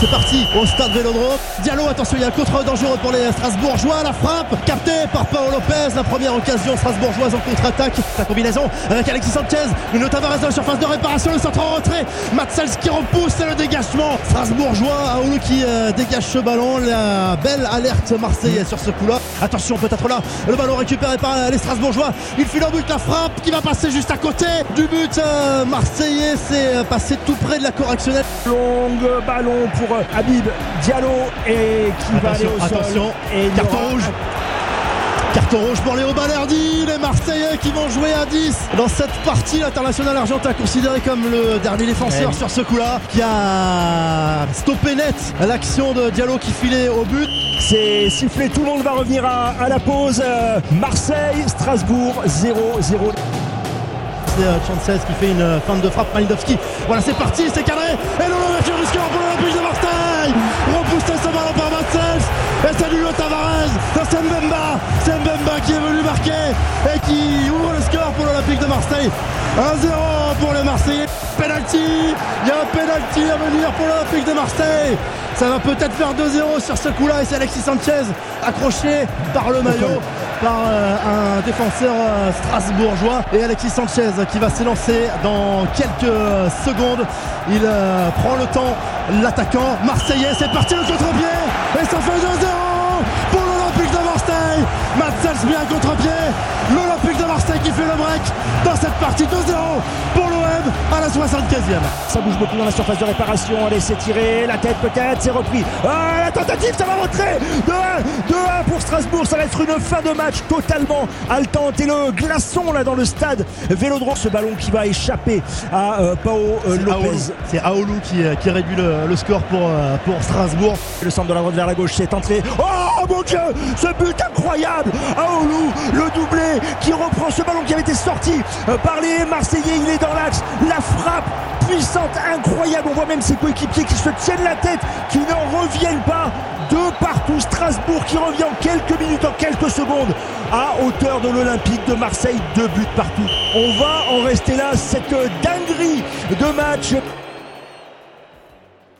C'est parti au stade Vélodrome. Diallo, attention, il y a un contre dangereux pour les Strasbourgeois. La frappe captée par Paolo Lopez. La première occasion strasbourgeoise en contre-attaque. La combinaison avec Alexis Sanchez. Une Tavares dans la surface de réparation. Le centre en retrait. Matsels qui repousse le dégagement. Strasbourgeois. Aoulou qui euh, dégage ce ballon. La belle alerte marseillaise sur ce coup-là. Attention, peut-être là. Le ballon récupéré par euh, les Strasbourgeois. Il file au but. La frappe qui va passer juste à côté du but euh, marseillais. C'est passé tout près de la correctionnelle. Long ballon pour Habib Diallo et qui va aller au sol. Attention, Et carton aura rouge. Carton rouge pour Léo Balerdi, les Marseillais qui vont jouer à 10 dans cette partie. L'international argentin considéré comme le dernier défenseur Ouais. sur ce coup-là, qui a stoppé net l'action de Diallo qui filait au but. C'est sifflé, tout le monde va revenir à, à la pause. Euh, Marseille, Strasbourg 0-0. C'est euh, Chancez qui fait une euh, feinte de frappe, Malindowski. Voilà, c'est parti, c'est cadré. Et Et c'est Nuno Tavares. C'est Mbemba. C'est Mbemba qui est venu marquer et qui ouvre le score pour l'Olympique de Marseille. 1-0 pour les Marseillais. Penalty. Il y a un penalty à venir pour l'Olympique de Marseille. Ça va peut-être faire 2-0 sur ce coup-là. Et c'est Alexis Sanchez accroché par le maillot par euh, un défenseur euh, strasbourgeois et Alexis Sanchez qui va s'élancer dans quelques secondes. Il euh, prend le temps, l'attaquant marseillais. C'est parti le contre-pied et ça fait 2-0 pour l'Olympique de Marseille. Matsels bien contre-pied. Break dans cette partie 2-0 pour l'OM à la 75e. Ça bouge beaucoup dans la surface de réparation. Allez, c'est tiré. La tête peut-être, c'est repris. Ah, la tentative, ça va rentrer. 2-1, 2-1 pour Strasbourg. Ça va être une fin de match totalement haletante. Et le glaçon là dans le stade Vélodrome. Ce ballon qui va échapper à euh, Pao euh, Lopez. C'est Aoulou qui, euh, qui réduit le, le score pour, euh, pour Strasbourg. Le centre de la droite vers la gauche, c'est entré. Oh mon dieu Ce but incroyable Aoulou, le doublé qui reprend ce ballon qui avait été sorti euh, par les Marseillais. Il est dans l'axe. La frappe puissante, incroyable. On voit même ses coéquipiers qui se tiennent la tête, qui n'en reviennent pas. De partout, Strasbourg qui revient en quelques minutes, en quelques secondes, à hauteur de l'Olympique de Marseille. Deux buts partout. On va en rester là. Cette dinguerie de match